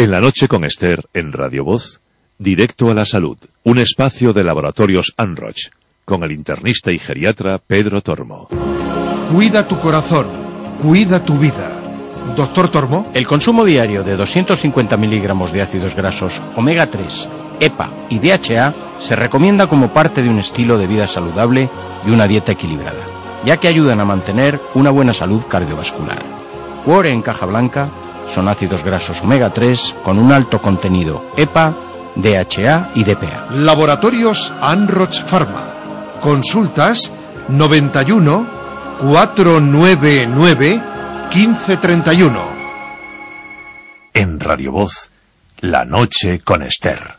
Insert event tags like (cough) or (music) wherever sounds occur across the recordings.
En la noche con Esther, en Radio Voz, Directo a la Salud, un espacio de laboratorios Anroch, con el internista y geriatra Pedro Tormo. Cuida tu corazón, cuida tu vida. Doctor Tormo. El consumo diario de 250 miligramos de ácidos grasos omega 3, EPA y DHA se recomienda como parte de un estilo de vida saludable y una dieta equilibrada, ya que ayudan a mantener una buena salud cardiovascular. Cuore en caja blanca son ácidos grasos omega 3 con un alto contenido EPA, DHA y DPA. Laboratorios Anroch Pharma. Consultas 91 499 1531. En Radio Voz, La Noche con Esther.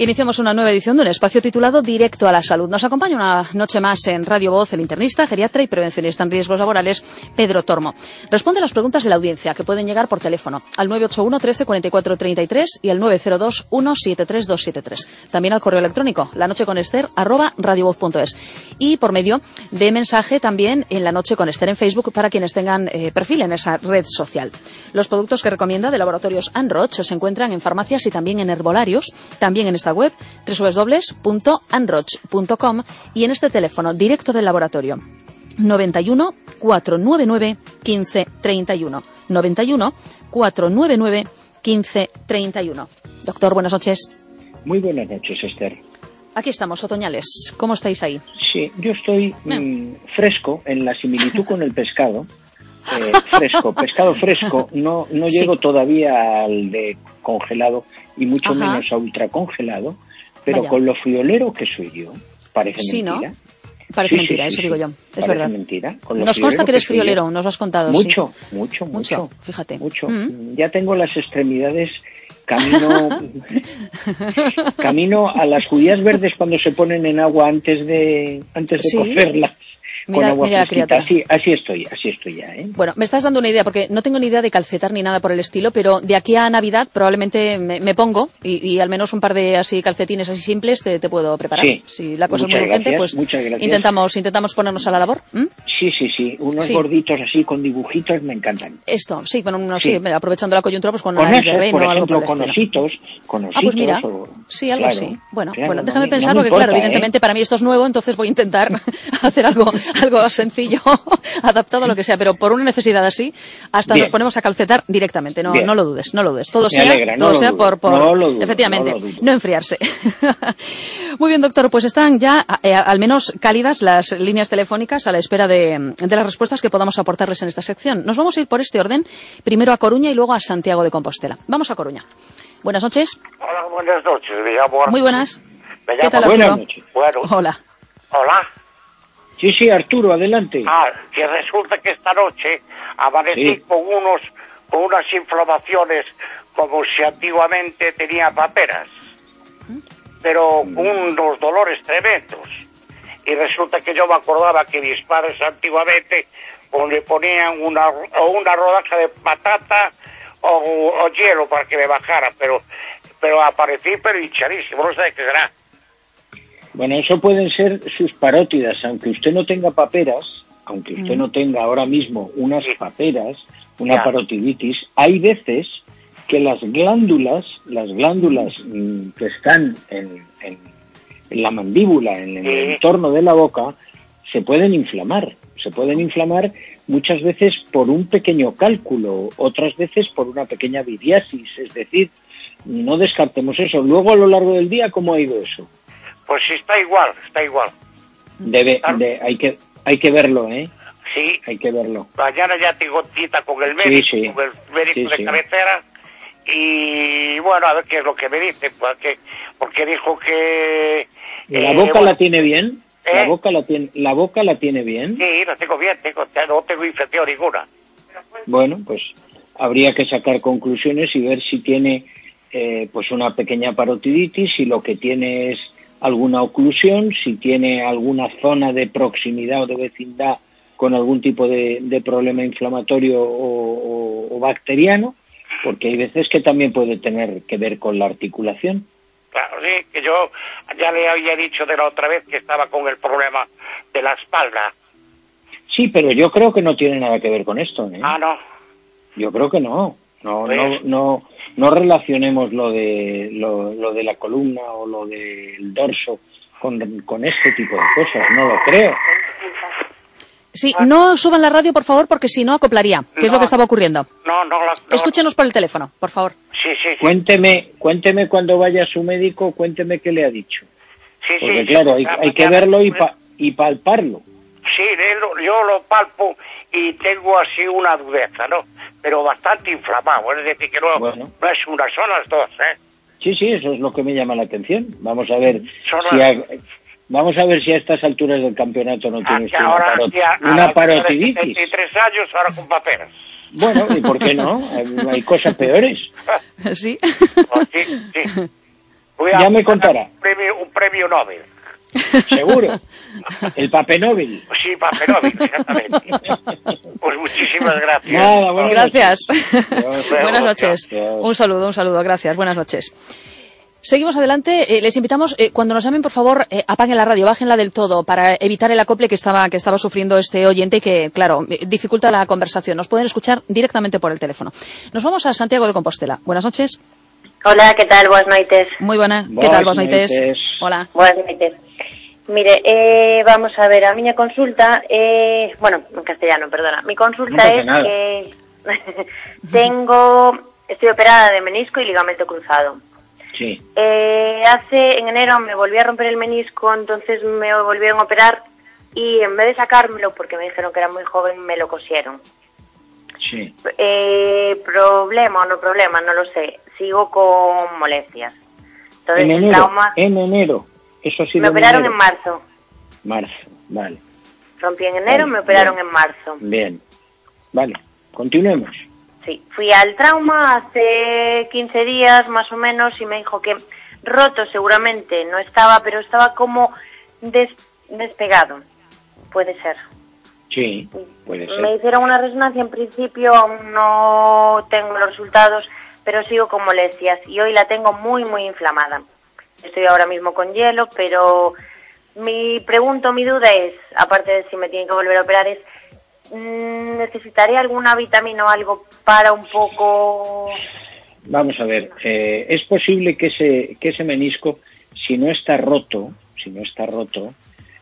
Iniciamos una nueva edición de un espacio titulado Directo a la Salud. Nos acompaña una noche más en Radio Voz el internista, geriatra y prevencionista en riesgos laborales, Pedro Tormo. Responde a las preguntas de la audiencia que pueden llegar por teléfono al 981 13 44 33 y al 902 173 273. También al correo electrónico lanocheconester arroba radiovoz.es y por medio de mensaje también en la noche con Esther en Facebook para quienes tengan eh, perfil en esa red social. Los productos que recomienda de laboratorios Anroch se encuentran en farmacias y también en herbolarios, también en esta web www.anroch.com y en este teléfono directo del laboratorio 91 499 15 31 91 499 15 31 Doctor, buenas noches. Muy buenas noches, Esther. Aquí estamos, otoñales. ¿Cómo estáis ahí? Sí, yo estoy mm, fresco en la similitud con el pescado. (laughs) Eh, fresco, pescado fresco. No, no llego todavía al de congelado y mucho Ajá. menos a ultracongelado, pero Vaya. con lo friolero que soy yo, parece Sí, ¿no? mentira. Parece Sí, sí, mentira, sí, eso digo yo. Es Parece verdad. mentira. Con Nos consta que eres friolero, nos lo has contado. Mucho, mucho, Mucho, mucho. fíjate. Mucho. Mm. Ya tengo las extremidades camino (laughs) camino a las judías verdes cuando se ponen en agua antes de antes de Sí. Cocerlas con Mira- agua mira fresquita. Así, así estoy, así estoy ya, ¿eh? Bueno, me estás dando una idea, porque no tengo ni idea de calcetar ni nada por el estilo, pero de aquí a Navidad probablemente me, me pongo y, y al menos un par de así calcetines así simples te, te puedo preparar. Sí. Si la cosa Muchas es muy urgente, pues intentamos, intentamos ponernos a la labor. ¿m? Sí, sí, sí. Unos Sí. gorditos así con dibujitos me encantan. Esto, sí, bueno, unos, Sí. aprovechando la coyuntura, pues con, Con esos, reno por algo ejemplo, por con estilo. ositos, con ositos. Ah, pues mira, o- sí, algo claro, así. Bueno, claro, bueno, no déjame me- no pensar, me porque claro, importa, ¿eh? evidentemente para mí esto es nuevo, entonces voy a intentar (laughs) hacer algo, (laughs) algo sencillo, (laughs) adaptado a lo que sea, pero por una necesidad así, hasta Bien. nos ponemos a calcetar directamente, no, Bien. no lo dudes, no lo dudes. Todo Me sea, alegra, todo sea por, por no lo dudo, efectivamente, no lo dudo. no enfriarse. (laughs) Muy bien, doctor, pues están ya eh, al menos cálidas las líneas telefónicas a la espera de, de las respuestas que podamos aportarles en esta sección. Nos vamos a ir por este orden, primero a Coruña y luego a Santiago de Compostela. Vamos a Coruña. Buenas noches. Hola, buenas noches. Me llamo. Muy buenas. Me ¿Qué tal, Buenas noches. Bueno, Hola. hola. Sí, sí, Arturo, adelante. Ah, que resulta que esta noche amanecí Sí. con unos con unas inflamaciones como si antiguamente tenía paperas, pero con unos dolores tremendos. Y resulta que yo me acordaba que mis padres antiguamente le ponían una, o una rodaja de patata o, o hielo para que me bajara, pero pero aparecí pero hinchadísimo, no sé qué será. Bueno, eso pueden ser sus parótidas, aunque usted no tenga paperas, aunque usted no tenga ahora mismo unas paperas, una Ya. parotiditis, hay veces que las glándulas, las glándulas mm, que están en, en- en la mandíbula, en el entorno de la boca, se pueden inflamar. Se pueden inflamar muchas veces por un pequeño cálculo, otras veces por una pequeña viriasis, es decir, no descartemos eso. Luego a lo largo del día, ¿cómo ha ido eso? Pues sí, está igual, está igual. Debe, de- hay que hay que verlo, ¿eh? Sí, Hay que verlo. mañana ya tengo cita con el médico, sí. con el médico Sí, de sí. cabecera y bueno, a ver qué es lo que me dice, porque, porque dijo que... ¿La eh, boca bueno, la tiene bien? ¿La ¿Eh? boca la tiene la boca la tiene bien? Sí, la tengo bien, tengo, no tengo infección ninguna. Bueno, pues habría que sacar conclusiones y ver si tiene eh, pues una pequeña parotiditis, si lo que tiene es alguna oclusión, si tiene alguna zona de proximidad o de vecindad con algún tipo de, de problema inflamatorio o, o- o bacteriano, porque hay veces que también puede tener que ver con la articulación. Claro, sí, que yo ya le había dicho de la otra vez que estaba con el problema de la espalda. Sí, pero yo creo que no tiene nada que ver con esto. ¿eh? Ah, no. Yo creo que no. No, Pues- no, no, no relacionemos lo de lo, lo de la columna o lo del dorso con, con este tipo de cosas. No lo creo. Sí, no suban la radio, por favor, porque si no acoplaría, que es lo que estaba ocurriendo. No, no, no. Escúchenos por el teléfono, por favor. Sí, sí, sí. Cuénteme, cuénteme cuando vaya a su médico, cuénteme qué le ha dicho. sí, Porque sí, claro, sí, hay, la hay que mañana- verlo y, pa- y palparlo. Sí, yo lo palpo y tengo así una dureza, ¿no? Pero bastante inflamado, es decir, que no, Bueno. no es una, son las dos, ¿eh? Sí, sí, eso es lo que me llama la atención. Vamos a ver Son si las- a, vamos a ver si a estas alturas del campeonato no Ah, tiene que usted una, ahora parot- a- a una altura de parotiditis. 73 años, ahora con paperas. Bueno, ¿y por qué no? Hay- (laughs) Hay cosas peores. (laughs) Sí. Pues sí, sí. Voy Ya me contará. Un premio, un premio Nobel. Seguro. (laughs) El papel Sí, papel Nobel, exactamente. Pues muchísimas gracias. Nada, buenas Gracias. Dios. Buenas noches. Un saludo, un saludo. Gracias. Buenas noches. Seguimos adelante. Eh, les invitamos, eh, cuando nos llamen, por favor, eh, apaguen la radio, bájenla del todo para evitar el acople que estaba, que estaba sufriendo este oyente y que, claro, dificulta la conversación. Nos pueden escuchar directamente por el teléfono. Nos vamos a Santiago de Compostela. Buenas noches. Hola, ¿qué tal? Buenas noites. Muy buena. ¿Qué tal, noites? noites. Hola. Buenas noites. Mire, eh, vamos a ver, a miña consulta, eh, bueno, en castellano, perdona. Mi consulta No es nada. que (laughs) tengo, estoy operada de menisco y ligamento cruzado. Sí. Eh, hace, en enero me volví a romper el menisco, entonces me volvieron a operar y en vez de sacármelo, porque me dijeron que era muy joven, me lo cosieron. Sí. Eh, problema o no problema, no lo sé. Sigo con molestias. Entonces En enero. trauma En enero. Eso me operaron en marzo. Marzo. Vale. Rompí en enero, Vale, me operaron bien. en marzo. Bien. Vale. Continuemos. Sí, fui al trauma hace 15 días más o menos y me dijo que roto seguramente no estaba, pero estaba como des- despegado. Puede ser. Sí. Puede ser. Me hicieron una resonancia en principio, aún no tengo los resultados, pero sigo con molestias y hoy la tengo muy, muy inflamada. Estoy ahora mismo con hielo, pero mi pregunta, mi duda es, aparte de si me tienen que volver a operar, es, mm, ¿necesitaré alguna vitamina o algo para un poco...? Vamos a ver. eh, es posible que ese, que ese menisco, si no está roto, si no está roto,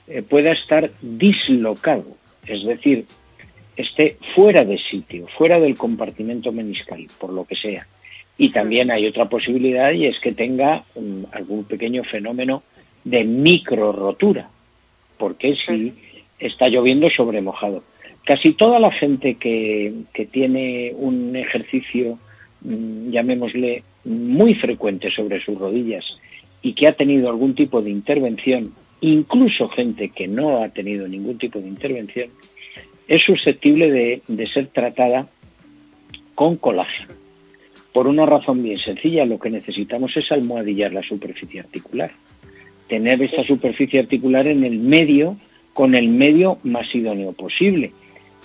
eh, pueda estar dislocado. Es decir, esté fuera de sitio, fuera del compartimento meniscal, por lo que sea. Y también hay otra posibilidad y es que tenga mm, algún pequeño fenómeno de micro rotura, porque si está lloviendo sobre mojado. Casi toda la gente que, que tiene un ejercicio, mm, llamémosle, muy frecuente sobre sus rodillas y que ha tenido algún tipo de intervención incluso gente que no ha tenido ningún tipo de intervención, es susceptible de, de ser tratada con colágeno. Por una razón bien sencilla, lo que necesitamos es almohadillar la superficie articular. Tener esa superficie articular en el medio, con el medio más idóneo posible.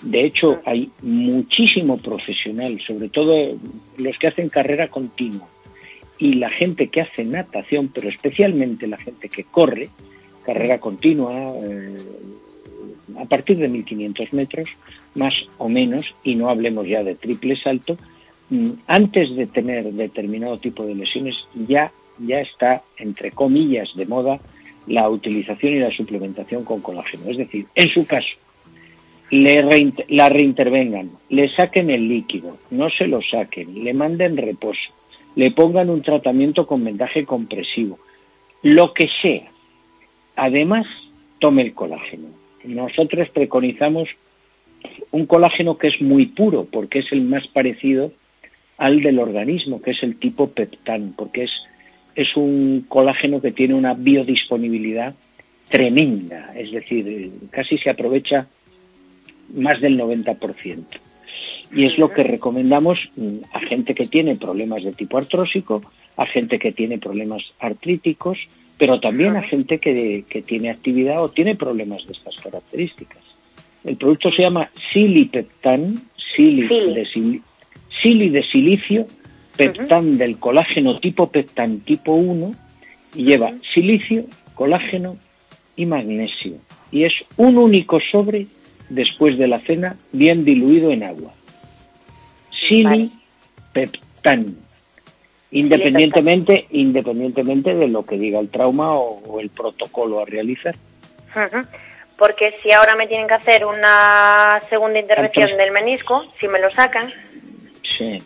De hecho, hay muchísimo profesional, sobre todo los que hacen carrera continua y la gente que hace natación, pero especialmente la gente que corre, carrera continua, eh, a partir de 1500 metros, más o menos, y no hablemos ya de triple salto, antes de tener determinado tipo de lesiones ya, ya está, entre comillas, de moda la utilización y la suplementación con colágeno. Es decir, en su caso, le la reintervengan, le saquen el líquido, no se lo saquen, le manden reposo, le pongan un tratamiento con vendaje compresivo, lo que sea. Además, tome el colágeno. Nosotros preconizamos un colágeno que es muy puro, porque es el más parecido al del organismo, que es el tipo peptán, porque es, es un colágeno que tiene una biodisponibilidad tremenda, es decir, casi se aprovecha más del 90%. Y es lo que recomendamos mm, a gente que tiene problemas de tipo artrósico, a gente que tiene problemas artríticos, pero también a gente que, que tiene actividad o tiene problemas de estas características. El producto se llama Silipeptan, sili, De, sili de silicio, peptán del colágeno tipo peptán tipo 1, y lleva silicio, colágeno y magnesio. Y es un único sobre después de la cena, bien diluido en agua. Silipeptan. Independientemente, independientemente de lo que diga el trauma o, el protocolo a realizar porque si ahora me tienen que hacer una segunda intervención del menisco, si me lo sacan,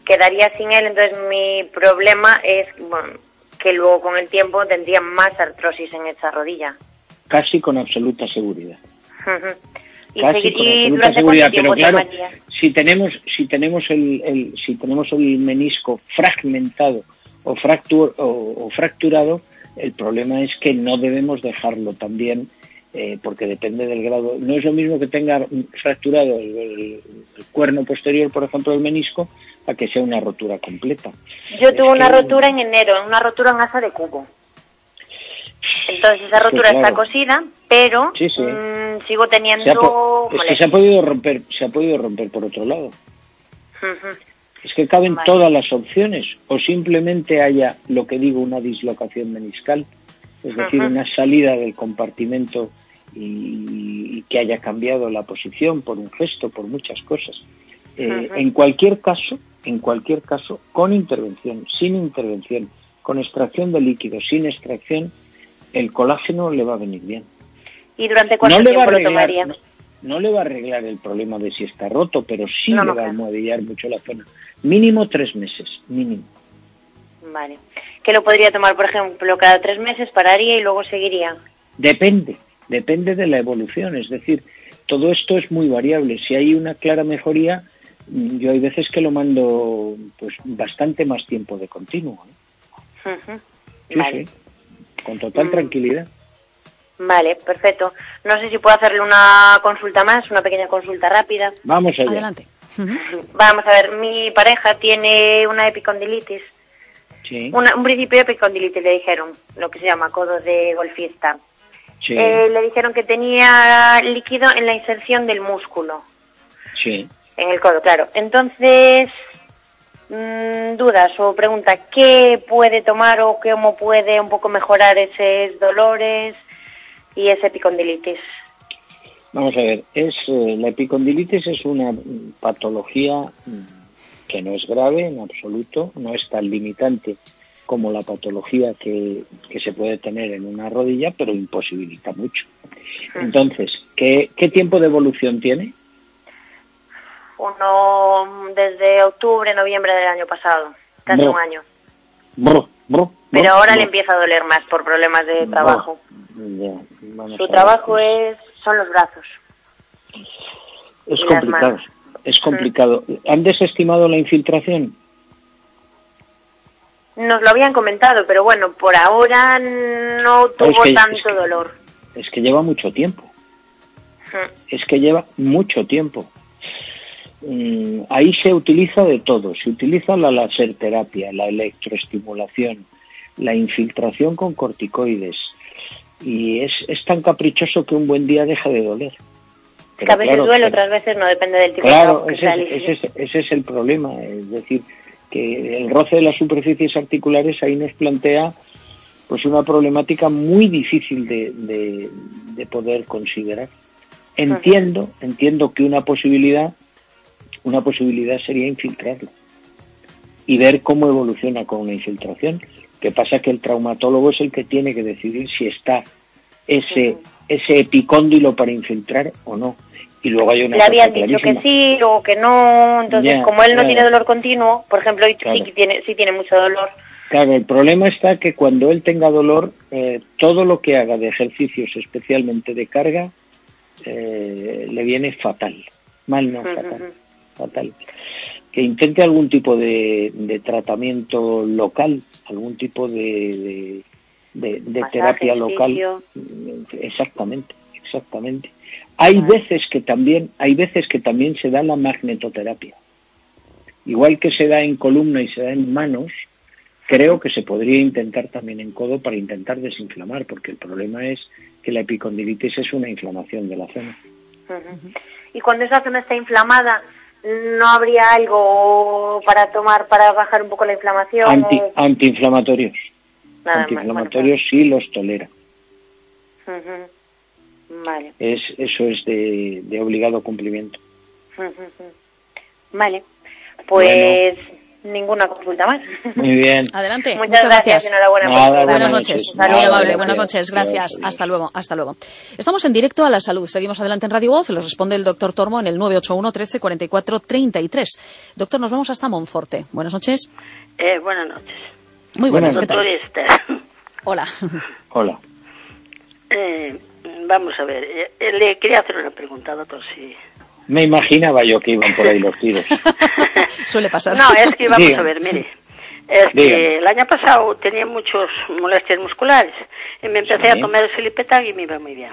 quedaría sin él, entonces mi problema es que luego con el tiempo tendría más artrosis en esa rodilla. Casi con absoluta seguridad. Casi con absoluta seguridad, pero claro, si tenemos si tenemos el, si tenemos el menisco fragmentado o, fractur, o fracturado, el problema es que no debemos dejarlo también eh, porque depende del grado. No es lo mismo que tenga fracturado el, cuerno posterior, por ejemplo, del menisco, a que sea una rotura completa. Yo tuve una rotura en enero, una rotura en asa de cubo. Entonces esa rotura está cosida, pero mm, sigo teniendo. Se ha, se ha podido romper, se ha podido romper por otro lado. Es que caben todas las opciones, o simplemente haya lo que digo una dislocación meniscal es decir, una salida del compartimento y, que haya cambiado la posición por un gesto, por muchas cosas. Eh, en cualquier caso, en cualquier caso, con intervención, sin intervención, con extracción de líquido, sin extracción, el colágeno le va a venir bien. ¿Y durante cuánto tiempo lo tomaría? No, le va a arreglar el problema de si está roto, pero sí le va a almohadillar mucho la zona. Mínimo tres meses, mínimo. Vale que lo podría tomar, por ejemplo, cada tres meses, pararía y luego seguiría. Depende, depende de la evolución. Es decir, todo esto es muy variable. Si hay una clara mejoría, yo hay veces que lo mando pues bastante más tiempo de continuo. vale. con total mm. tranquilidad. Vale, perfecto. No sé si puedo hacerle una consulta más, una pequeña consulta rápida. Vamos allá. Adelante. (laughs) Vamos a ver, mi pareja tiene una epicondilitis un principio de epicondilitis le dijeron, lo que se llama codo de golfista. Eh, le dijeron que tenía líquido en la inserción del músculo. Sí. En el codo, claro. Entonces, mm, dudas o pregunta, ¿qué puede tomar o cómo puede un poco mejorar esos dolores y ese epicondilitis? Vamos a ver, es eh, la epicondilitis es una patología mm, que no es grave en absoluto, no es tan limitante como la patología que, se puede tener en una rodilla, pero imposibilita mucho. Hmm. Entonces, ¿qué, tiempo de evolución tiene? Uno desde octubre, noviembre del año pasado, casi un año. pero ahora le empieza a doler más por problemas de trabajo. Su trabajo es son los brazos. Es complicado es complicado. ¿Han desestimado la infiltración? Nos lo habían comentado, pero bueno, por ahora no tuvo tanto dolor. es que lleva mucho tiempo. Es que lleva mucho tiempo. Mm, ahí se utiliza de todo. Se utiliza la laserterapia, la electroestimulación, la infiltración con corticoides. Y es, es tan caprichoso que un buen día deja de doler. que a veces duele, otras veces no, depende del tipo claro, de ese, ese, ese, ese es el problema. Es decir, que el roce de las superficies articulares ahí nos plantea pues una problemática muy difícil de, de, de poder considerar. Entiendo, entiendo que una posibilidad, una posibilidad sería infiltrarlo y ver cómo evoluciona con una infiltración. Que pasa que el traumatólogo es el que tiene que decidir si está ese, ese epicóndilo para infiltrar o no. Y luego hay una Le habían cosa dicho que sí o que no, entonces Ya, como él no tiene dolor continuo, por ejemplo, Claro. sí, tiene, sí tiene mucho dolor, Claro, el problema está que cuando él tenga dolor, eh, todo lo que haga de ejercicios, especialmente de carga, eh, le viene fatal. Mal no, fatal. Fatal. Que intente algún tipo de, de tratamiento local, algún tipo de, terapia local. Exactamente, exactamente. Hay veces que también, hay veces que también se da la magnetoterapia. Igual que se da en columna y se da en manos, creo que se podría intentar también en codo para intentar desinflamar, porque el problema es que la epicondilitis es una inflamación de la zona. Y cuando esa zona está inflamada, ¿no habría algo para tomar para bajar un poco la inflamación? Anti, o antiinflamatorios. nada más? antiinflamatorios sí los tolera. Ujú. Vale. Es, eso es de, de obligado cumplimiento. Vale. Pues ninguna consulta más. Muy bien. Adelante. Muchas, gracias. Enhorabuena. por Nada. Buenas Buenas noches. noches. Muy Nada, amable. gracias. Buenas noches. Gracias. Gracias. Hasta luego. Hasta luego. Estamos en directo a la salud. Seguimos adelante en Radio Voz. Les responde el doctor Tormo en el 981 13 44 33. Doctor, nos vamos hasta Monforte. Buenas noches. Eh, buenas noches. Muy buenas. ¿Qué Doctor tal? Hola. Hola. Eh, vamos a ver, eh, eh, le quería hacer una pregunta, doctor, si... Me imaginaba yo que iban por ahí los tiros. (laughs) Suele pasar. No, es que vamos a ver, mire. Es que el año pasado tenía muchos molestias musculares y me empecé Sí. a tomar el Silipetan y me iba muy bien.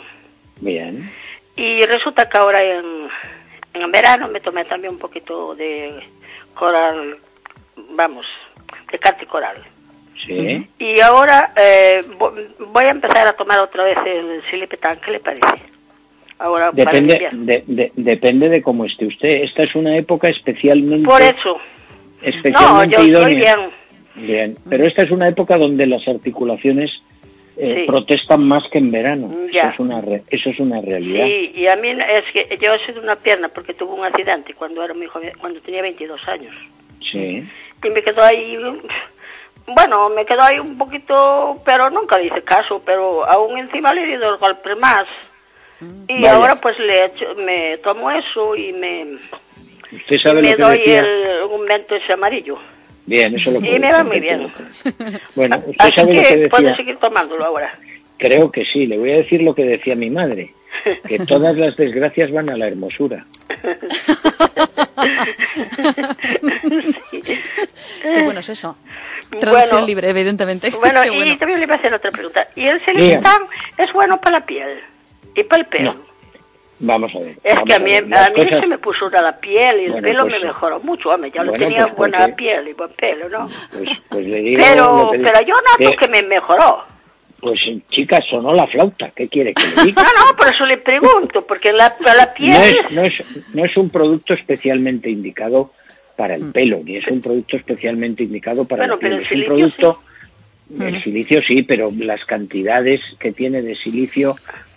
Bien. Y resulta que ahora en, en verano me tomé también un poquito de coral, vamos, de carte coral. Sí. Y ahora eh, vo- voy a empezar a tomar otra vez el Silipetan, ¿qué le parece? Ahora para Depende, invierno. de, de- depende de cómo esté usted. Esta es una época especialmente, Por eso. No, especialmente yo estoy idónea. bien. Bien, pero esta es una época donde las articulaciones eh, Sí. protestan más que en verano. Ya. Eso es una re- eso es una realidad. Sí, y a mí es que yo he sido una pierna porque tuve un accidente cuando era muy joven, cuando tenía 22 años. Sí. Y me quedó ahí, bueno, me quedó ahí un poquito, pero nunca le hice caso, pero aún encima le he dado el golpe más. Y Vaya. ahora pues le echo- me tomo eso y me, Usted sabe me lo que doy decía. el undimento ese amarillo. Bien, eso lo Y me va muy bien. Bueno, usted Así sabe lo que que puedo decía. seguir tomándolo ahora. Creo que sí. Le voy a decir lo que decía mi madre. Que (laughs) todas las desgracias van a la hermosura. (laughs) Qué bueno es eso. Traducción Bueno. libre, evidentemente. (laughs) Bueno, Qué y bueno. también le iba a hacer otra pregunta. ¿Y el Celibitan es bueno para la piel y para el pelo? No. Vamos a ver. Es que a mí, a Las mí cosas- se me puso una la piel y el Bueno, pelo pues me sí. mejoró mucho. Hombre, ya lo Bueno, tenía pues buena porque- piel y buen pelo, ¿no? Pues, pues le digo Pero, lo que pero yo noto que- que me mejoró. Pues chica, sonó la flauta. ¿Qué quiere que le diga? No, no, por eso le pregunto, porque la, la piel No es, no, es, no es un producto especialmente indicado para el pelo, ni es un producto especialmente indicado para Bueno, la piel. pero el es un producto, el silicio sí, pero las cantidades que tiene de silicio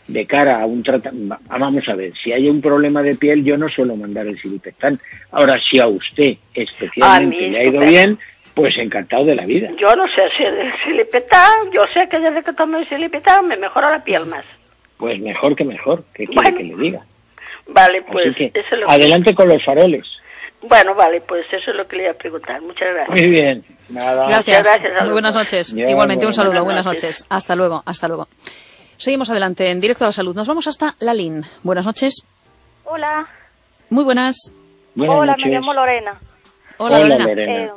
de cara a un tratamiento... Vamos a ver, si hay un problema de piel, yo no suelo mandar el silipectán. Ahora, si a usted especialmente A mí, le ha ido bien, pues encantado de la vida. Yo no sé si el silipetán, yo sé que desde que tomé el silipetán me mejora la piel más. Pues mejor que mejor, ¿qué quiere Bueno. que le diga? Vale, pues Así que, eso es lo que- adelante con los faroles. Bueno, vale, pues eso es lo que le iba a preguntar. Muchas gracias. Muy bien. Nada. Gracias. Muchas gracias Muy buenas noches. Igualmente un saludo. buenas noches. Hasta luego. Hasta luego. Seguimos adelante en directo a la salud. Nos vamos hasta Lalín. Buenas noches. Hola, Muy buenas. Buenas hola, noches. me llamo Lorena. Hola, Hola, Lorena. Lorena. Eh,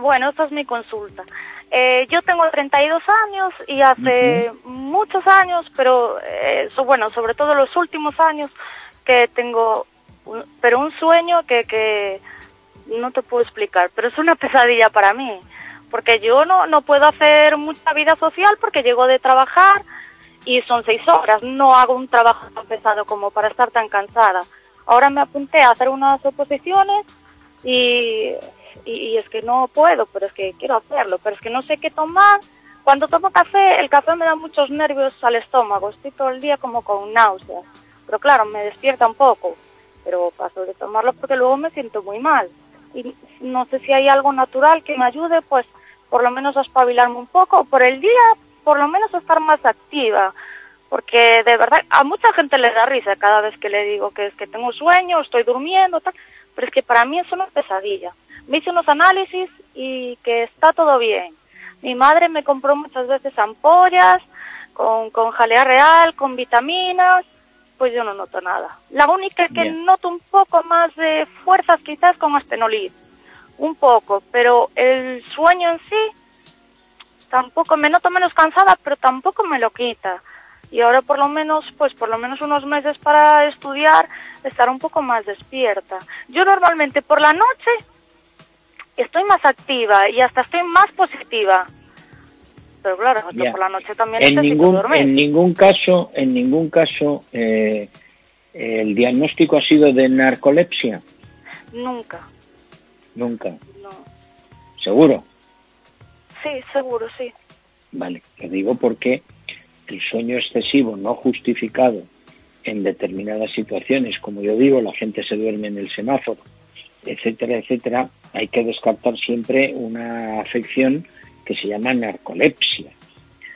bueno, esta es mi consulta. Eh, yo tengo 32 años y hace muchos años, pero eh, so- bueno, sobre todo los últimos años, que tengo, un- pero un sueño que, que no te puedo explicar, pero es una (laughs) pesadilla para mí, porque yo no, no puedo hacer mucha vida social porque llego de trabajar y son seis horas, no hago un trabajo tan pesado como para estar tan cansada. Ahora me apunté a hacer unas oposiciones y, y, es que no puedo, pero es que quiero hacerlo, pero es que no sé qué tomar. Cuando tomo café, el café me da muchos nervios al estómago, estoy todo el día como con náuseas, pero claro, me despierta un poco, pero paso de tomarlo porque luego me siento muy mal. Y no sé si hay algo natural que me ayude, pues por lo menos a espabilarme un poco, por el día, por lo menos a estar más activa, porque de verdad a mucha gente le da risa cada vez que le digo que es que tengo sueño, estoy durmiendo, tal, pero es que para mí es una pesadilla. Me hice unos análisis y que está todo bien. Mi madre me compró muchas veces ampollas con, con jalea real, con vitaminas, pues yo no noto nada. La única que Bien. noto un poco más de fuerzas quizás con astenolid, un poco, pero el sueño en sí tampoco me noto menos cansada, pero tampoco me lo quita. Y ahora por lo menos, pues por lo menos unos meses para estudiar, estar un poco más despierta. Yo normalmente por la noche estoy más activa y hasta estoy más positiva. Pero claro, por la noche también En necesito ningún, dormir. en ningún caso, en ningún caso, eh, el diagnóstico ha sido de narcolepsia. Nunca, Nunca. no. ¿Seguro? Sí, seguro, sí. Vale, lo digo porque el sueño excesivo no justificado en determinadas situaciones, como yo digo, la gente se duerme en el semáforo, etcétera, etcétera, hay que descartar siempre una afección que se llama narcolepsia.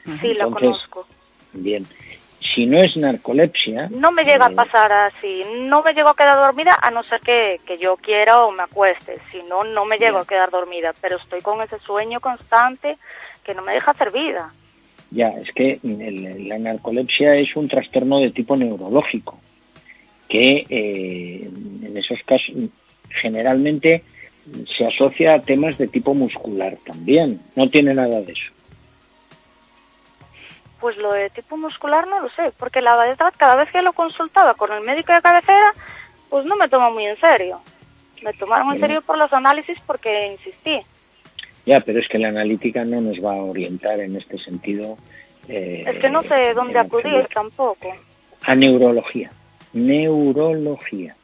Sí, lo Entonces, conozco. Bien, si no es narcolepsia, No me llega a eh, pasar así. No me llego a quedar dormida a no ser que, que yo quiera o me acueste. Si no, no me llego a quedar dormida. Pero estoy con ese sueño constante que no me deja hacer vida. Ya, es que el- la narcolepsia es un trastorno de tipo neurológico, que eh, en esos casos generalmente se asocia a temas de tipo muscular también. No tiene nada de eso. Pues lo de tipo muscular no lo sé, porque la verdad cada vez que lo consultaba con el médico de cabecera, pues no me toma muy en serio. Me tomaron en serio por los análisis porque insistí. Ya, pero es que la analítica no nos va a orientar en este sentido. eh, Es que no sé dónde acudir tampoco. A neurología. Neurología.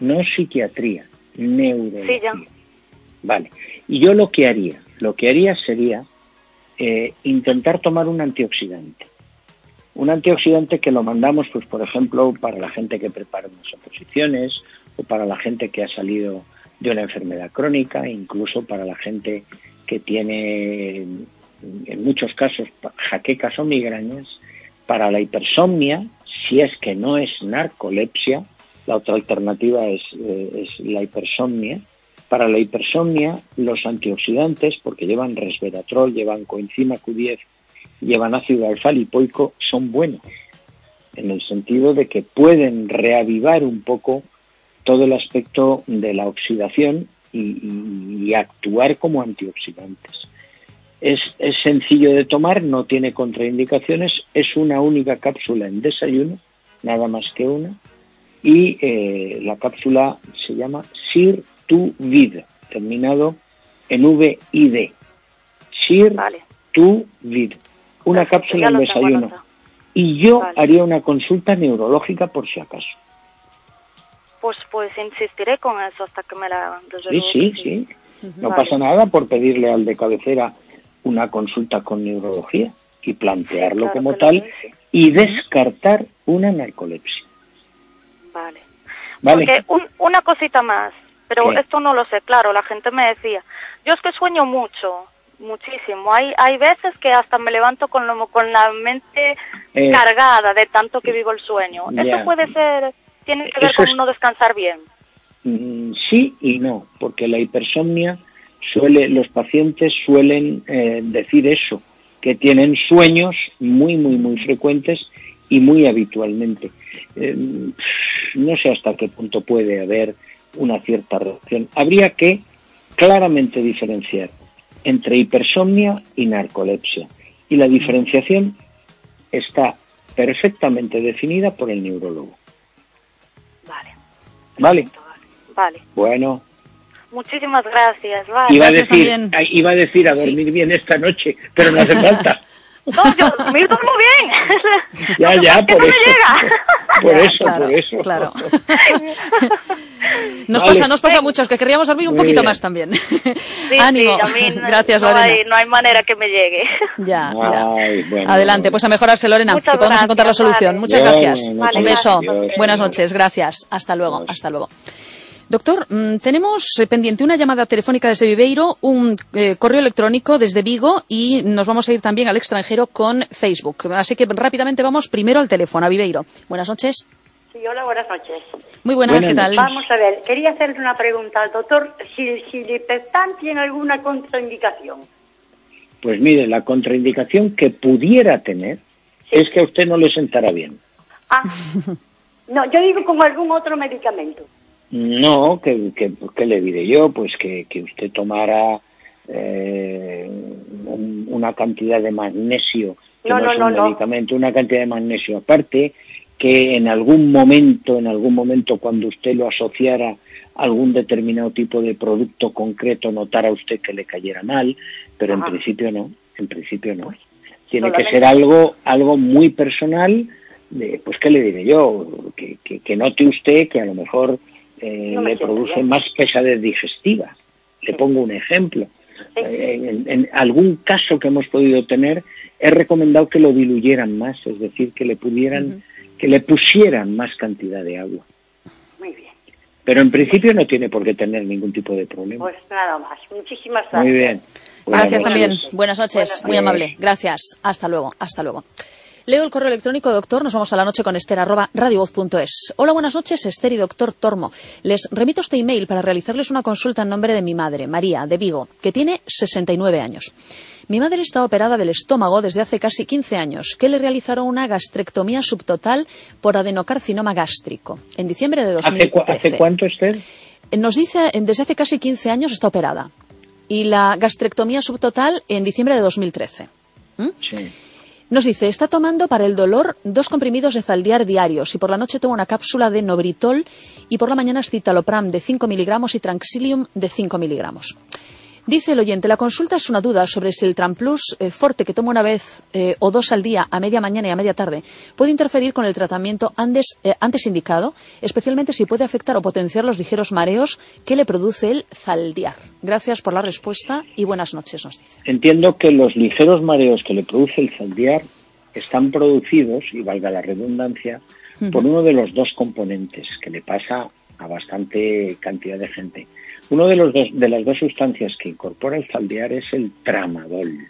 No psiquiatría. Neurología. Sí, ya. Vale. Y yo lo que haría, lo que haría sería eh, intentar tomar un antioxidante. Un antioxidante que lo mandamos, pues, por ejemplo, para la gente que prepara unas oposiciones o para la gente que ha salido de una enfermedad crónica, incluso para la gente que tiene, en muchos casos, jaquecas o migrañas, para la hipersomnia, si es que no es narcolepsia, la otra alternativa es, eh, es la hipersomnia. Para la hipersomnia, los antioxidantes, porque llevan resveratrol, llevan coenzima Q10, llevan ácido alfa lipoico, son buenos, en el sentido de que pueden reavivar un poco todo el aspecto de la oxidación y, actuar como antioxidantes. Es, es sencillo de tomar, no tiene contraindicaciones, es una única cápsula en desayuno, nada más que una, y eh, la cápsula se llama Sir to Vid, terminado en VID. Sir to Vid, una cápsula tengo desayuno. Y yo Vale. haría una consulta neurológica por si acaso. Pues pues insistiré con eso hasta que me la... Sí, sí, sí. No Vale. pasa nada por pedirle al de cabecera una consulta con neurología y plantearlo claro como tal y descartar una narcolepsia. Vale. ¿Vale? Porque un- una cosita más, pero esto no lo sé, claro, la gente me decía, yo es que sueño mucho, muchísimo. Hay hay veces que hasta me levanto con lo- con la mente Eh, cargada de tanto que vivo el sueño. ya. Eso puede ser, tiene que ver Eso con es- no descansar bien. Mm, Sí y no, porque la hipersomnia suele, los pacientes suelen eh, decir eso, que tienen sueños muy, muy, muy frecuentes y muy habitualmente. Eh, no sé hasta qué punto puede haber una cierta relación. Habría que claramente diferenciar entre hipersomnia y narcolepsia. Y la diferenciación está perfectamente definida por el neurólogo. Vale. ¿Vale? Vale. Bueno, Muchísimas gracias. Vale. iba a, decir, iba a decir a dormir bien esta noche, pero no hace falta. (laughs) No, yo me duermo bien. (laughs) Ya, ya, por no eso. me llega. (laughs) Por eso, claro, por eso. claro. (laughs) Nos Vale. pasa, nos pasa a muchos que queríamos dormir un Muy poquito bien. más también. Sí, Ánimo. sí, a mí no, Gracias, no Lorena. hay, no hay manera que me llegue. Ya, ya. Ay, bueno, Adelante, pues a mejorarse, Lorena, Muchas que podemos encontrar la solución. vale. Muchas gracias. Un beso. Buenas noches, gracias. Hasta luego, hasta luego. Doctor, mm, tenemos eh, pendiente una llamada telefónica desde Viveiro, un eh, correo electrónico desde Vigo y nos vamos a ir también al extranjero con Facebook. Así que rápidamente vamos primero al teléfono, a Viveiro. Buenas noches. Sí, hola, buenas noches. Muy buenas, Buenas ¿qué tal? Vamos a ver, quería hacerle una pregunta al doctor. Si, si Lipeptan tiene alguna contraindicación. Pues mire, la contraindicación que pudiera tener es que a usted no le sentará bien. Ah, no, yo digo con algún otro medicamento. No, que, que, ¿qué le diré yo? Pues que, que usted tomara eh, un- una cantidad de magnesio, que No, no, no, es no, un medicamento, una cantidad de magnesio aparte, que en algún momento, en algún momento cuando usted lo asociara a algún determinado tipo de producto concreto, notara usted que le cayera mal, pero en principio no, en principio no. Tiene solamente- que ser algo, algo muy personal, de, pues qué le diré yo, que, que, que note usted que a lo mejor eh, No le produce bien. más pesadez digestiva. Le pongo un ejemplo. Eh, En, en algún caso que hemos podido tener, he recomendado que lo diluyeran más, es decir, que le pudieran, que le pusieran más cantidad de agua. Muy bien. Pero en principio no tiene por qué tener ningún tipo de problema. Pues nada más. Muchísimas gracias. Muy bien. Buenas Gracias noches. también. Buenas noches. Buenas Muy amable. Gracias. Hasta luego. Hasta luego. Leo el correo electrónico, doctor. Nos vamos a la noche con Esther, arroba radiovoz.es. Hola, buenas noches, Esther y doctor Tormo. Les remito este email para realizarles una consulta en nombre de mi madre, María, de Vigo, que tiene 69 años. Mi madre está operada del estómago desde hace casi 15 años, que le realizaron una gastrectomía subtotal por adenocarcinoma gástrico en diciembre de ¿Hace, cua- 2013. ¿Hace cuánto, Esther? Nos dice, eh, desde hace casi 15 años está operada. Y la gastrectomía subtotal en diciembre de 2013. Sí. Nos dice, está tomando para el dolor dos comprimidos de Zaldiar diarios y por la noche toma una cápsula de Nobritol y por la mañana es citalopram de 5 miligramos y Tranxilium de 5 miligramos. Dice el oyente, la consulta es una duda sobre si el Tramplus eh, Forte que toma una vez eh, o dos al día, a media mañana y a media tarde, puede interferir con el tratamiento antes, eh, antes indicado, especialmente si puede afectar o potenciar los ligeros mareos que le produce el Zaldiar. Gracias por la respuesta y buenas noches, nos dice. Entiendo que los ligeros mareos que le produce el Zaldiar están producidos, y valga la redundancia, por uno de los dos componentes que le pasa a bastante cantidad de gente. Uno de, los dos, de las dos sustancias que incorpora el Zaldiar es el tramadol.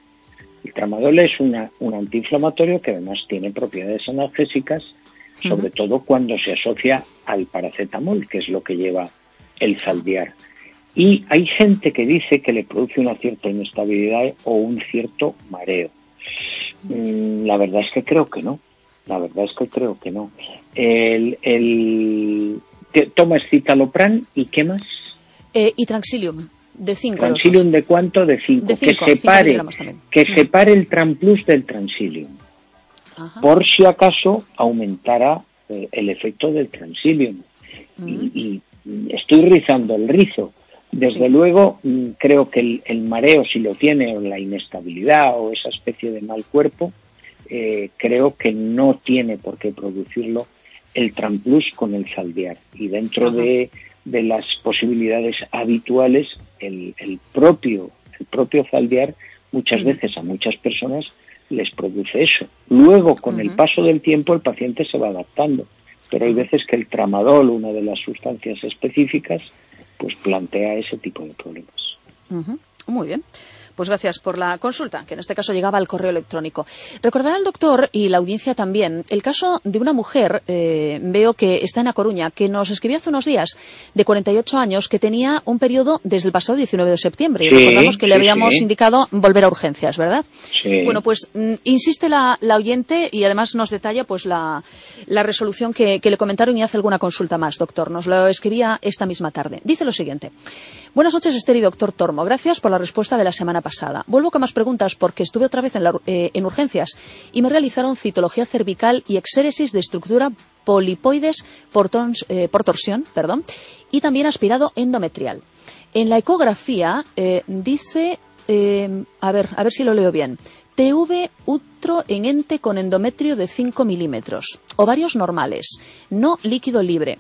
El tramadol es una, un antiinflamatorio que además tiene propiedades analgésicas, sobre todo cuando se asocia al paracetamol, que es lo que lleva el Zaldiar. Y hay gente que dice que le produce una cierta inestabilidad o un cierto mareo. Mm, La verdad es que creo que no. La verdad es que creo que no. El, el tomas citalopran y qué más? Eh, y Tranxilium, de 5. Transilium de cuánto? De 5. De Que separe, que Mm. separe el Tramplus del Transilium. Por si acaso aumentara eh, el efecto del Transilium. Mm. Y, y, mm, estoy rizando el rizo. Desde luego, mm, creo que el, el mareo, si lo tiene, o la inestabilidad o esa especie de mal cuerpo, eh, creo que no tiene por qué producirlo el Tramplus con el Zaldiar. Y dentro de, de las posibilidades habituales, el, el propio, el propio Zaldiar muchas veces a muchas personas les produce eso. Luego, con el paso del tiempo, el paciente se va adaptando. Pero hay veces que el tramadol, una de las sustancias específicas, pues plantea ese tipo de problemas. Muy bien. Pues gracias por la consulta, que en este caso llegaba al correo electrónico. Recordará al doctor y la audiencia también el caso de una mujer, eh, veo que está en A Coruña, que nos escribió hace unos días, de 48 años, que tenía un periodo desde el pasado 19 de septiembre. Y recordamos que le habíamos sí. indicado volver a urgencias, ¿verdad? Sí. Bueno, pues mm, insiste la, la oyente y además nos detalla pues la, la resolución que, que le comentaron y hace alguna consulta más, doctor. Nos lo escribía esta misma tarde. Dice lo siguiente. Buenas noches, Esther y doctor Tormo. Gracias por la respuesta de la semana pasada. Vuelvo con más preguntas porque estuve otra vez en, eh, en urgencias y me realizaron citología cervical y exéresis de estructura polipoides por, eh, torsión perdón, y también aspirado endometrial. En la ecografía eh, dice, a ver, a ver si lo leo bien. TV utro en ente con endometrio de 5 milímetros. Ovarios normales. No líquido libre.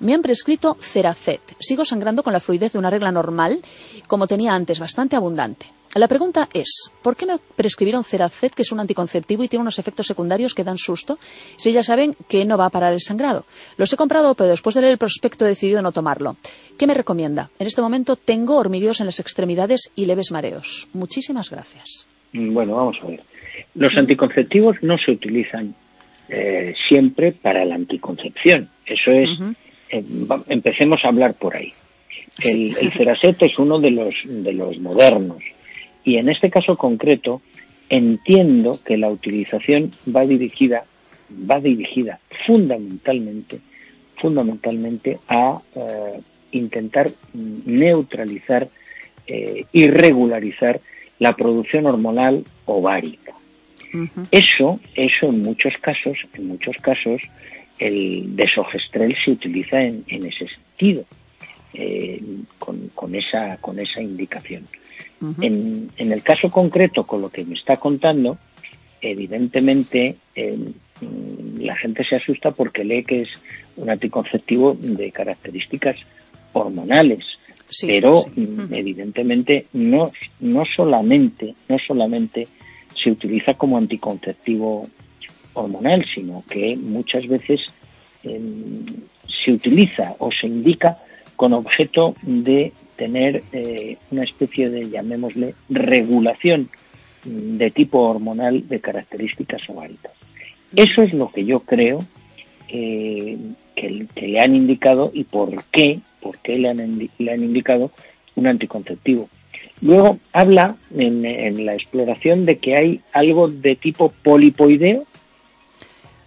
Me han prescrito Ceracet. Sigo sangrando con la fluidez de una regla normal, como tenía antes, bastante abundante. La pregunta es, ¿por qué me prescribieron Ceracet, que es un anticonceptivo y tiene unos efectos secundarios que dan susto, si ya saben que no va a parar el sangrado? Los he comprado, pero después de leer el prospecto he decidido no tomarlo. ¿Qué me recomienda? En este momento tengo hormigueos en las extremidades y leves mareos. Muchísimas gracias. Mm, Bueno, vamos a ver. Los anticonceptivos no se utilizan eh, siempre para la anticoncepción. Eso es, eh, empecemos a hablar por ahí. El, el Ceracet es uno de los, de los modernos. Y en este caso concreto, entiendo que la utilización va dirigida, va dirigida fundamentalmente, fundamentalmente a eh, intentar neutralizar y regularizar la producción hormonal ovárica. Eso, eso en muchos casos, en muchos casos, el desogestrel se utiliza en, en ese sentido, eh, con, con esa, con esa indicación. en, en el caso concreto, con lo que me está contando, evidentemente eh, mm, la gente se asusta porque lee que es un anticonceptivo de características hormonales. Sí, pero sí. mm, evidentemente no, no solamente, no solamente se utiliza como anticonceptivo hormonal, sino que muchas veces em, se utiliza o se indica con objeto de tener eh, una especie de, llamémosle, regulación mm, de tipo hormonal de características ováricas. Eso es lo que yo creo eh, que, que le han indicado y por qué, por qué le han, le han indicado un anticonceptivo. Luego habla en, en la exploración de que hay algo de tipo polipoideo.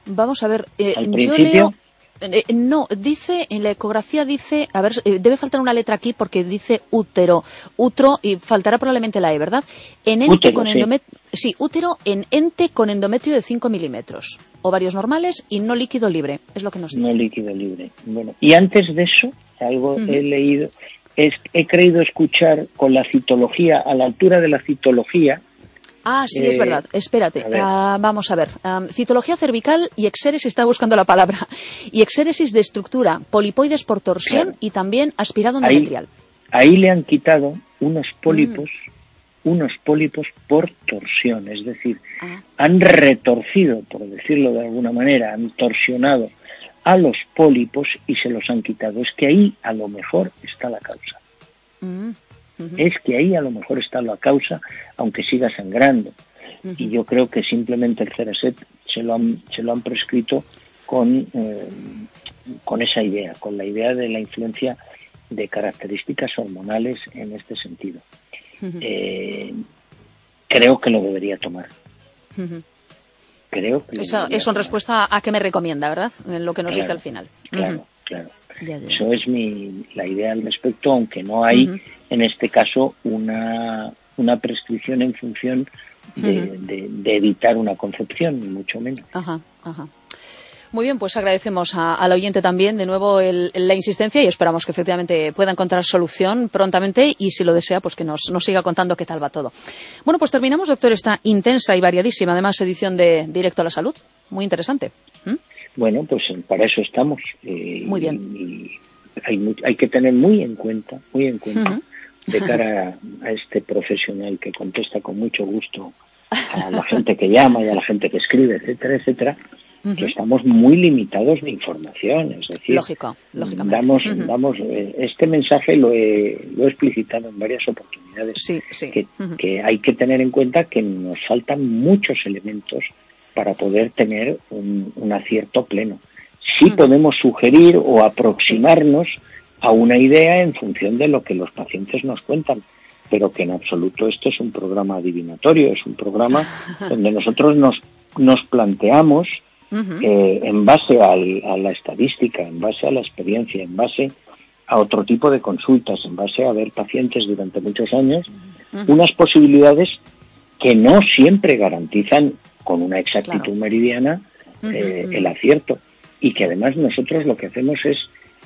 Vamos a ver, eh, Al yo leo... eh, no, dice, en la ecografía dice, a ver, eh, debe faltar una letra aquí porque dice útero, utro y faltará probablemente la E, ¿verdad? En ente Útero, con sí. endometrio, sí, útero en ente con endometrio de 5 milímetros, ovarios normales y no líquido libre, es lo que nos dice. No líquido libre. Bueno, y antes de eso, algo he leído, es, he creído escuchar con la citología, a la altura de la citología, Ah, sí, es Eh, verdad. Espérate. a. Ah, vamos a ver. Am, citología cervical y exéresis, estaba buscando la palabra. (laughs) Y exéresis de estructura, polipoides por torsión Claro. y también aspirado Ahí- endometrial. ahí le han quitado unos pólipos, Mm. unos pólipos por torsión, es decir, Ah. han retorcido, por decirlo de alguna manera, han torsionado a los pólipos y se los han quitado. Es que ahí a lo mejor está la causa. Mm, Es que ahí a lo mejor está la causa, aunque siga sangrando. Y yo creo que simplemente el Ceracet se lo han, se lo han prescrito con, eh, con esa idea, con la idea de la influencia de características hormonales en este sentido. Eh, creo que lo debería tomar. Ujú. Creo que Eso es en respuesta a qué me recomienda, ¿verdad? En lo que nos Claro, dice al final. Claro, claro. Ya, ya. Eso es mi, la idea al respecto, aunque no hay en este caso una, una prescripción en función de, Ujú. de- de evitar una concepción, ni mucho menos. Ajá, ajá. Muy bien, pues agradecemos a- al oyente también de nuevo el- la insistencia y esperamos que efectivamente pueda encontrar solución prontamente y si lo desea, pues que nos, nos siga contando qué tal va todo. Bueno, pues terminamos, doctor, esta intensa y variadísima, además, edición de Directo a la Salud. Muy interesante. Bueno, pues para eso estamos. eh, Muy bien. y hay, hay que tener muy en cuenta, muy en cuenta, de cara a, (laughs) a este profesional que contesta con mucho gusto a la gente que llama y a la gente que escribe, etcétera, etcétera, que estamos muy limitados de información. Es decir, Lógico, lógicamente. damos, damos eh, este mensaje lo he, lo he explicitado en varias oportunidades. Sí, sí. Que hay que tener en cuenta que nos faltan muchos elementos para poder tener un, un acierto pleno. Sí podemos sugerir o aproximarnos a una idea en función de lo que los pacientes nos cuentan, pero que en absoluto esto es un programa adivinatorio, es un programa (laughs) donde nosotros nos, nos planteamos eh, en base al- a la estadística, en base a la experiencia, en base a otro tipo de consultas, en base a ver pacientes durante muchos años, unas posibilidades que no siempre garantizan con una exactitud meridiana eh, el acierto. Y que además nosotros lo que hacemos es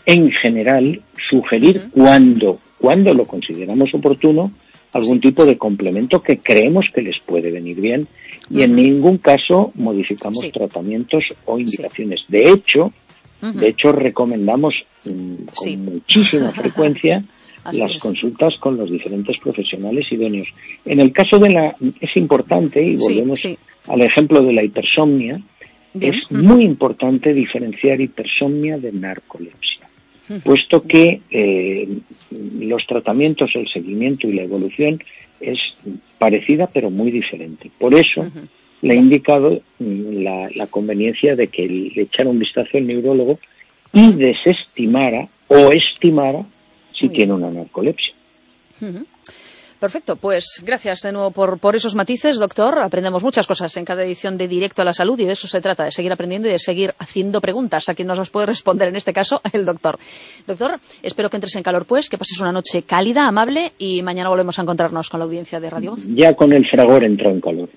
en general sugerir cuando cuando lo consideramos oportuno algún tipo de complemento que creemos que les puede venir bien. Y en ningún caso modificamos tratamientos o indicaciones. De hecho, de hecho recomendamos mm, con muchísima (laughs) frecuencia las consultas con los diferentes profesionales idóneos. En el caso de la es importante y volvemos al ejemplo de la hipersomnia, es muy importante diferenciar hipersomnia de narcolepsia, puesto que eh, los tratamientos, el seguimiento y la evolución es parecida pero muy diferente. Por eso le he indicado mm, la, conveniencia de que le echara un vistazo al neurólogo y desestimara o estimara si tiene una narcolepsia. Perfecto, pues gracias de nuevo por, por, esos matices, doctor. Aprendemos muchas cosas en cada edición de Directo a la Salud y de eso se trata, de seguir aprendiendo y de seguir haciendo preguntas a quien nos las puede responder, en este caso, (laughs) el doctor. Doctor, espero que entres en calor, pues, que pases una noche cálida, amable y mañana volvemos a encontrarnos con la audiencia de Radio Voz. Ya con el fragor entró en calor.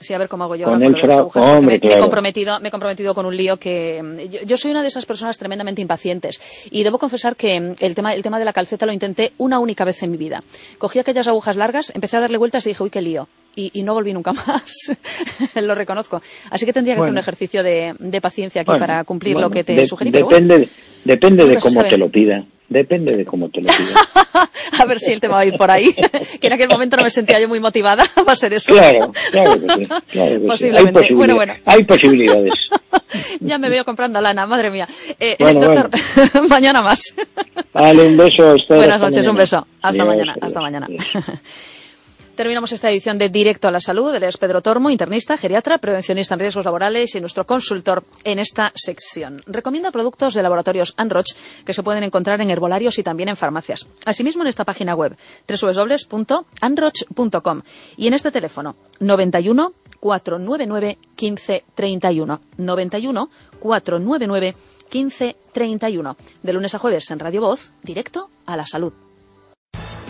Sí, a ver cómo hago yo. Con el me, he comprometido, me he comprometido con un lío que mm, yo, soy una de esas personas tremendamente impacientes y debo confesar que mm, el tema, el tema de la calceta lo intenté una única vez en mi vida. Cogí aquellas agujas largas, empecé a darle vueltas y dije, uy, qué lío. Y, no volví nunca (laughs) más. lo reconozco. Así que tendría que hacer un ejercicio de, paciencia aquí para cumplir lo que te sugerí. Depende, depende de cómo te lo pida. Depende de cómo te lo pidas. (laughs) a ver si el tema va a ir por ahí. (laughs) que en aquel momento no me sentía yo muy motivada. (laughs) Va a ser eso. Claro, claro que sí. Claro Posiblemente. Hay bueno, bueno. Hay posibilidades. ya me veo comprando lana, madre mía. Eh, doctor, mañana más. Vale, un beso. Buenas noches, un beso. Hasta mañana. hasta mañana. Terminamos esta edición de Directo a la Salud. Él es Pedro Tormo, internista, geriatra, prevencionista en riesgos laborales y nuestro consultor en esta sección. Recomienda productos de laboratorios Anroch que se pueden encontrar en herbolarios y también en farmacias. Asimismo, en esta página web www.anroch.com y en este teléfono 91 499 1531. 91 499 1531. De lunes a jueves en Radio Voz, Directo a la Salud.